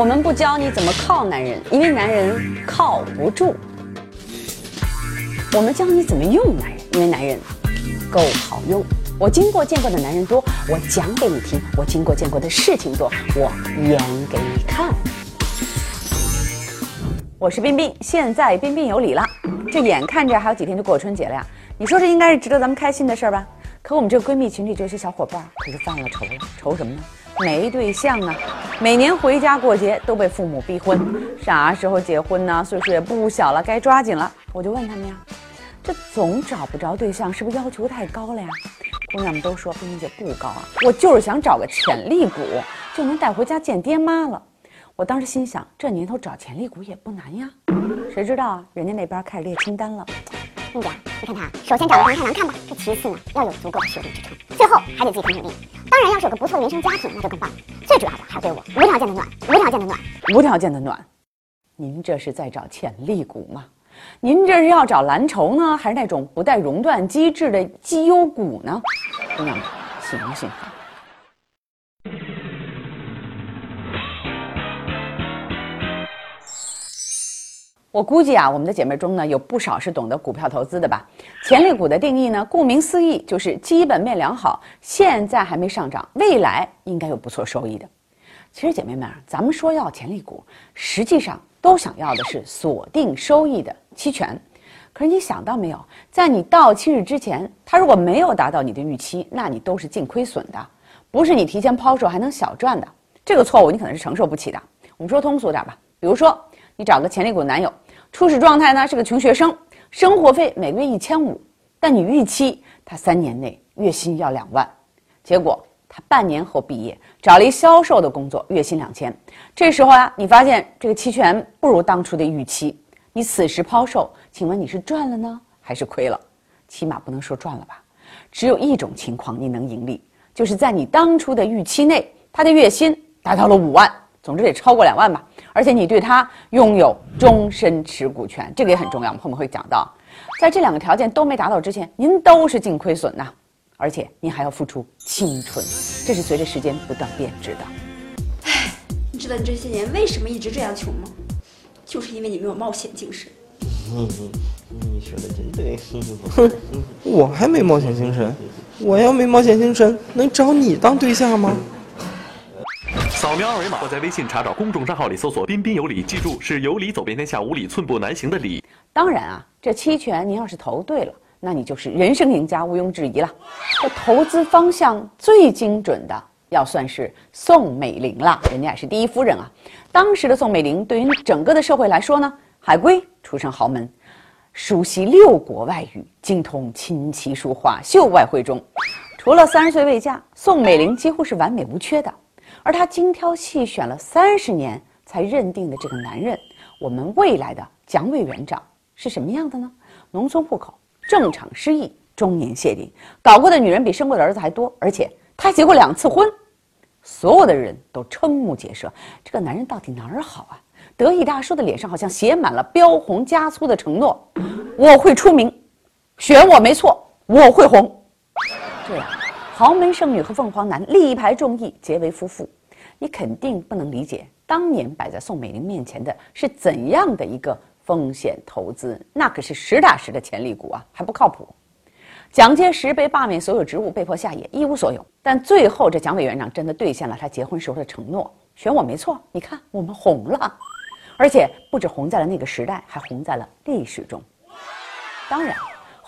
我们不教你怎么靠男人，因为男人靠不住。我们教你怎么用男人，因为男人够好用。我经过见过的男人多，我讲给你听；我经过见过的事情多，我演给你看。我是彬彬，现在彬彬有礼了。这眼看着还有几天就过春节了呀，你说这应该是值得咱们开心的事儿吧？可我们这个闺蜜群里这些小伙伴可是犯了愁了，愁什么呢？没对象啊！每年回家过节都被父母逼婚，啥时候结婚呢？岁数也不小了，该抓紧了。我就问他们呀，这总找不着对象，是不是要求太高了呀？姑娘们都说冰冰姐不高啊，我就是想找个潜力股，就能带回家见爹妈了。我当时心想，这年头找潜力股也不难呀。谁知道啊，人家那边开始列清单了。冰姐，你看他，首先长得不太难看吧，这其次呢，要有足够的学历支撑，最后还得自己很努力。当然，要是有个不错的原生家庭，那就更棒。最主要的还要对我无条件的暖，无条件的暖，无条件的暖。您这是在找潜力股吗？您这是要找蓝筹呢，还是那种不带熔断机制的绩优股呢？姑娘们，醒醒！我估计啊，我们的姐妹中呢，有不少是懂得股票投资的吧？潜力股的定义呢，顾名思义就是基本面良好，现在还没上涨，未来应该有不错收益的。其实姐妹们啊，咱们说要潜力股，实际上都想要的是锁定收益的期权。可是你想到没有，在你到期日之前，它如果没有达到你的预期，那你都是净亏损的，不是你提前抛售还能小赚的。这个错误你可能是承受不起的。我们说通俗点吧，比如说。你找个潜力股男友，初始状态呢是个穷学生，生活费每个月一千五，但你预期他三年内月薪要两万，结果他半年后毕业，找了一销售的工作，月薪两千。这时候啊，你发现这个期权不如当初的预期，你此时抛售，请问你是赚了呢，还是亏了？起码不能说赚了吧。只有一种情况你能盈利，就是在你当初的预期内，他的月薪达到了五万。总之得超过两万吧，而且你对他拥有终身持股权，这个也很重要。我们后面会讲到，在这两个条件都没达到之前，您都是净亏损呐，而且您还要付出青春，这是随着时间不断变质的。唉，你知道你这些年为什么一直这样穷吗？就是因为你没有冒险精神。嗯嗯，你说的真对。哼，我还没冒险精神，我要没冒险精神，能找你当对象吗？扫描二维码或在微信查找公众账号里搜索“彬彬有礼”，记住是有理走遍天下，无理寸步难行的理。当然啊，这期权您要是投对了，那你就是人生赢家，毋庸置疑了。这投资方向最精准的，要算是宋美龄了，人家也是第一夫人啊。当时的宋美龄对于整个的社会来说呢，海归出身豪门，熟悉六国外语，精通琴棋书画，秀外慧中。除了三十岁未嫁，宋美龄几乎是完美无缺的。而他精挑细选了三十年才认定的这个男人，我们未来的蒋委员长是什么样的呢？农村户口，正常失忆，中年谢顶，搞过的女人比生过的儿子还多，而且他结过两次婚，所有的人都瞠目结舌。这个男人到底哪儿好啊？得意大叔的脸上好像写满了标红加粗的承诺：我会出名，选我没错，我会红。这样。豪门剩女和凤凰男力排众议结为夫妇，你肯定不能理解当年摆在宋美龄面前的是怎样的一个风险投资，那可是实打实的潜力股啊，还不靠谱。蒋介石被罢免所有职务，被迫下野，一无所有。但最后这蒋委员长真的兑现了他结婚时候的承诺，选我没错。你看我们红了，而且不止红在了那个时代，还红在了历史中。当然。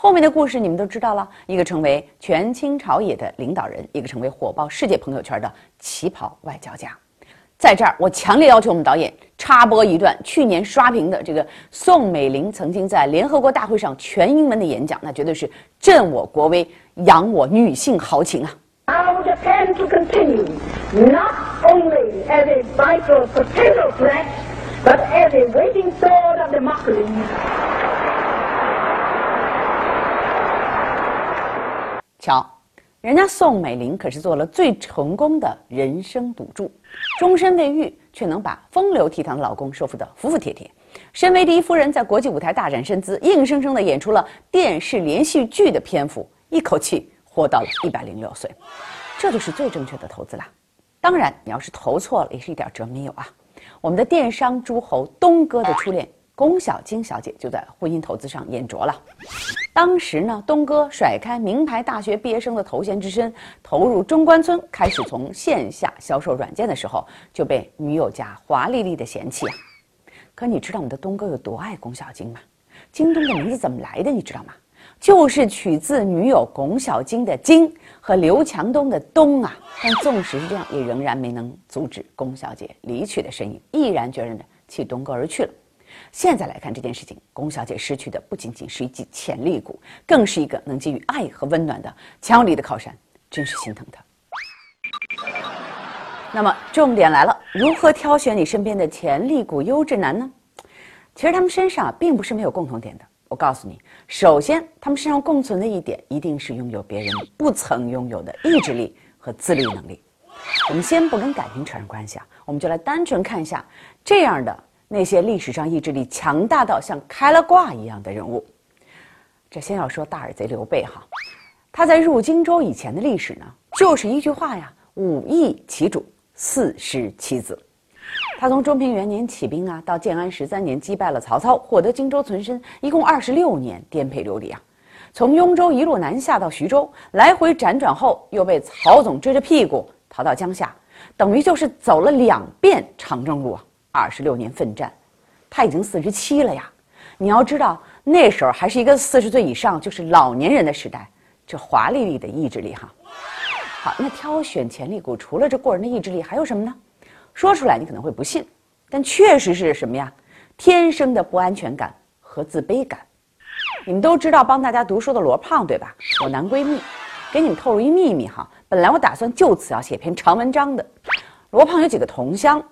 后面的故事你们都知道了，一个成为权倾朝野的领导人，一个成为火爆世界朋友圈的旗袍外交家。在这儿，我强烈要求我们导演插播一段去年刷屏的这个宋美龄曾经在联合国大会上全英文的演讲，那绝对是振我国威、扬我女性豪情啊！瞧，人家宋美龄可是做了最成功的人生赌注，终身未育，却能把风流倜傥的老公说服得服服帖帖。身为第一夫人，在国际舞台大展身姿，硬生生的演出了电视连续剧的篇幅，一口气活到了一百零六岁，这就是最正确的投资啦。当然，你要是投错了，也是一点辙没有啊。我们的电商诸侯东哥的初恋龚小晶小姐就在婚姻投资上眼拙了。当时呢，东哥甩开名牌大学毕业生的头衔之身，投入中关村，开始从线下销售软件的时候，就被女友家华丽丽的嫌弃啊。可你知道我们的东哥有多爱龚小晶吗？京东的名字怎么来的？你知道吗？就是取自女友龚小晶的“菁”和刘强东的“东”啊。但纵使是这样，也仍然没能阻止龚小姐离去的身影，毅然决然的弃东哥而去了。现在来看这件事情，龚小姐失去的不仅仅是一记潜力股，更是一个能给予爱和温暖的强有力的靠山，真是心疼她。那么重点来了，如何挑选你身边的潜力股优质男呢？其实他们身上并不是没有共同点的。我告诉你，首先他们身上共存的一点，一定是拥有别人不曾拥有的意志力和自律能力。我们先不跟感情扯上关系啊，我们就来单纯看一下这样的那些历史上意志力强大到像开了挂一样的人物。这先要说大耳贼刘备哈，他在入荆州以前的历史呢，就是一句话呀：五义其主，四失其子。他从中平元年起兵啊，到建安十三年击败了曹操，获得荆州存身，一共二十六年颠沛流离啊。从雍州一路南下到徐州，来回辗转后，又被曹总追着屁股逃到江夏，等于就是走了两遍长征路啊。二十六年奋战，他已经四十七了呀。你要知道，那时候还是一个四十岁以上就是老年人的时代，这华丽丽的意志力哈。好，那挑选潜力股，除了这过人的意志力，还有什么呢？说出来你可能会不信，但确实是什么呀？天生的不安全感和自卑感。你们都知道帮大家读书的罗胖对吧？我男闺蜜，给你们透露一秘密哈。本来我打算就此要写篇长文章的。罗胖有几个同乡，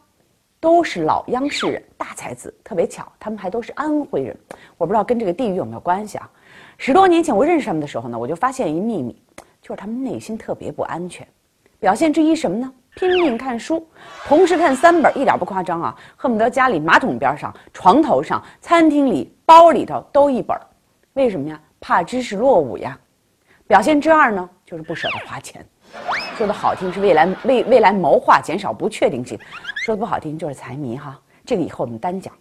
都是老央视人，大才子。特别巧，他们还都是安徽人。我不知道跟这个地域有没有关系啊？十多年前我认识他们的时候呢，我就发现一秘密，就是他们内心特别不安全。表现之一什么呢？拼命看书，同时看三本，一点不夸张啊！恨不得家里马桶边上、床头上、餐厅里、包里头都一本。为什么呀？怕知识落伍呀。表现之二呢，就是不舍得花钱。说的好听是未来未未来谋划，减少不确定性；说的不好听就是财迷哈。这个以后我们单讲。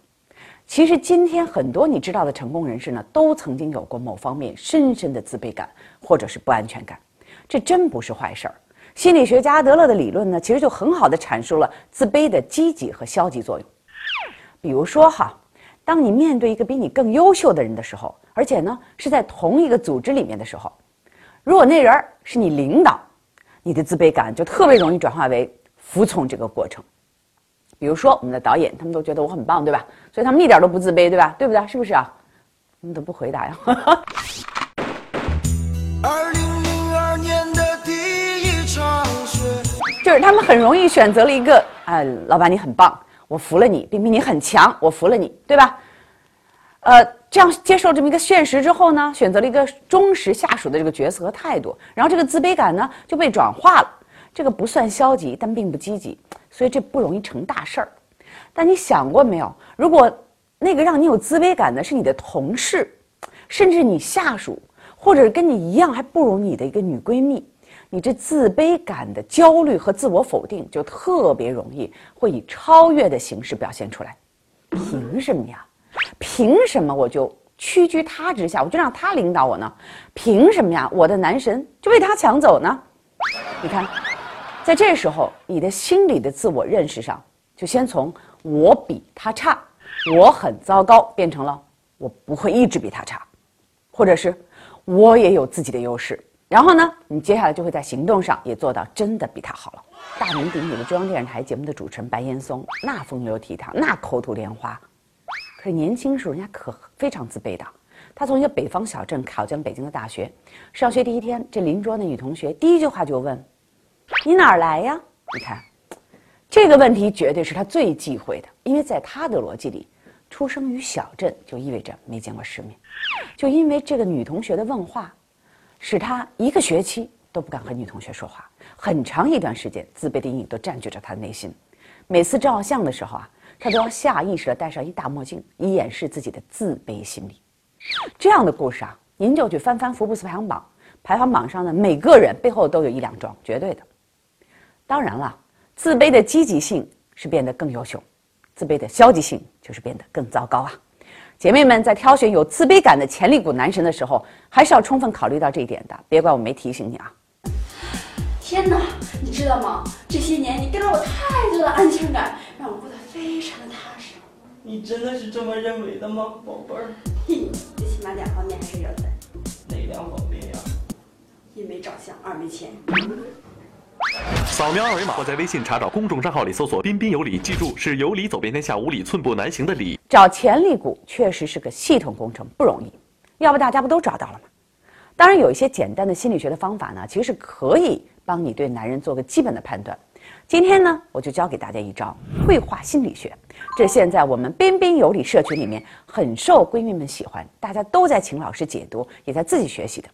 其实今天很多你知道的成功人士呢，都曾经有过某方面深深的自卑感或者是不安全感，这真不是坏事儿。心理学家阿德勒的理论呢，其实就很好的阐述了自卑的积极和消极作用。比如说哈，当你面对一个比你更优秀的人的时候，而且呢是在同一个组织里面的时候，如果那人是你领导，你的自卑感就特别容易转化为服从这个过程。比如说我们的导演，他们都觉得我很棒，对吧？所以他们一点都不自卑，对吧？对不对？是不是啊？你们都不回答呀？二零零二年的第一场雪就是他们很容易选择了一个，哎，老板你很棒，我服了你；冰冰你很强，我服了你，对吧？呃，这样接受这么一个现实之后呢，选择了一个忠实下属的这个角色和态度，然后这个自卑感呢就被转化了。这个不算消极，但并不积极，所以这不容易成大事儿。但你想过没有，如果那个让你有自卑感的是你的同事，甚至你下属，或者跟你一样还不如你的一个女闺蜜？你这自卑感的焦虑和自我否定就特别容易会以超越的形式表现出来。凭什么呀？凭什么我就屈居他之下，我就让他领导我呢？凭什么呀？我的男神就被他抢走呢？你看，在这时候，你的心理的自我认识上，就先从我比他差，我很糟糕，变成了我不会一直比他差，或者是我也有自己的优势。然后呢，你接下来就会在行动上也做到真的比他好了。大名鼎鼎的中央电视台节目的主持人白岩松，那风流倜傥，那口吐莲花。可是年轻时候人家可非常自卑的。他从一个北方小镇考进了北京的大学，上学第一天，这邻桌的女同学第一句话就问：“你哪儿来呀？”你看，这个问题绝对是他最忌讳的，因为在他的逻辑里，出生于小镇就意味着没见过世面。就因为这个女同学的问话。使他一个学期都不敢和女同学说话，很长一段时间，自卑的阴影都占据着他的内心。每次照相的时候啊，他都要下意识地戴上一大墨镜，以掩饰自己的自卑心理。这样的故事啊，您就去翻翻福布斯排行榜，排行榜上的每个人背后都有一两桩绝对的。当然了，自卑的积极性是变得更优秀，自卑的消极性就是变得更糟糕啊。姐妹们在挑选有自卑感的潜力股男神的时候，还是要充分考虑到这一点的。别怪我没提醒你啊！天哪，你知道吗？这些年你给了我太多的安全感，非常的踏实。你真的是这么认为的吗，宝贝儿？嘿，最起码两方面还是有的，哪两方面呀？一没长相，二没钱。扫描二维码或在微信查找公众账号里搜索“彬彬有礼”，记住是有理走遍天下，无理寸步难行的理。找潜力股确实是个系统工程，不容易。要不大家不都找到了吗？当然，有一些简单的心理学的方法呢，其实可以帮你对男人做个基本的判断。今天呢，我就教给大家一招绘画心理学，这现在我们彬彬有礼社群里面很受闺蜜们喜欢，大家都在请老师解读，也在自己学习的。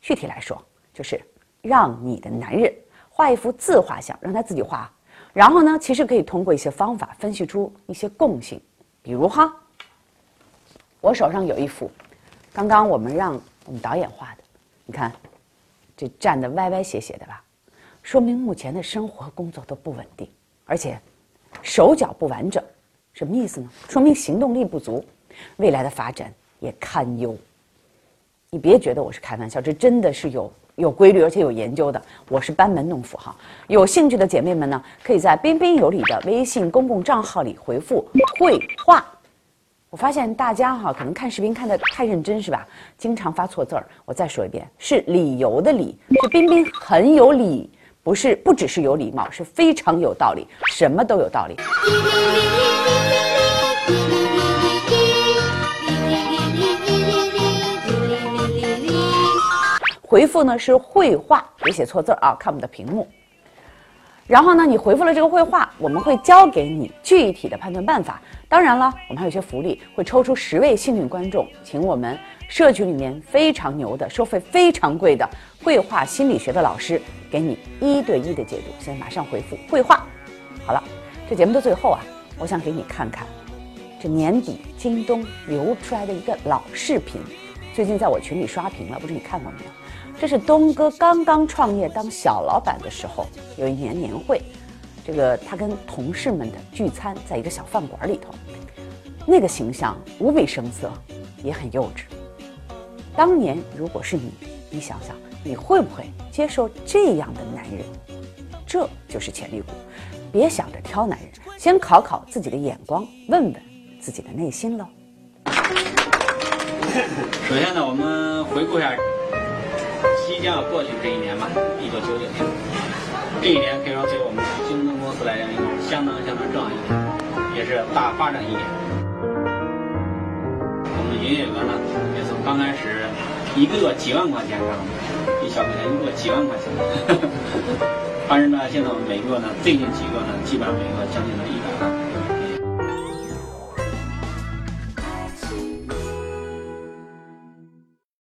具体来说，就是让你的男人画一幅自画像，让他自己画。然后呢，其实可以通过一些方法分析出一些共性，比如哈，我手上有一幅，刚刚我们让我们导演画的，你看，这站的歪歪斜斜的吧，说明目前的生活工作都不稳定，而且手脚不完整，什么意思呢？说明行动力不足，未来的发展也堪忧。你别觉得我是开玩笑，这真的是有有规律而且有研究的。我是班门弄斧哈。有兴趣的姐妹们呢，可以在彬彬有礼的微信公共账号里回复“绘画”。我发现大家哈可能看视频看得太认真是吧？经常发错字儿。我再说一遍，是理由的理，是彬彬很有理，不是不只是有礼貌，是非常有道理，什么都有道理。回复呢是绘画，别写错字啊，看我们的屏幕。然后呢，你回复了这个绘画，我们会教给你具体的判断办法。当然了，我们还有些福利，会抽出十位幸运观众，请我们社群里面非常牛的、收费非常贵的绘画心理学的老师，给你一对一的解读。现在马上回复绘画。好了，这节目的最后啊，我想给你看看这年底京东流出来的一个老视频，最近在我群里刷屏了，不知你看过没有？这是东哥刚刚创业当小老板的时候，有一年年会，这个他跟同事们的聚餐，在一个小饭馆里头，那个形象无比生涩，也很幼稚。当年如果是你，你想想，你会不会接受这样的男人？这就是潜力股，别想着挑男人，先考考自己的眼光，问问自己的内心喽。首先呢，我们回顾一下。即将要过去这一年吧，一九九九年，这一年可以说对我们公司来讲，相当相当重要一点，也是大发展一点。我们营业额呢，也从刚开始一个月几万块钱上，一小块钱一个月几万块钱，但是呢，现在我们每个月呢，最近几个月呢，基本上每个月将近了一百万。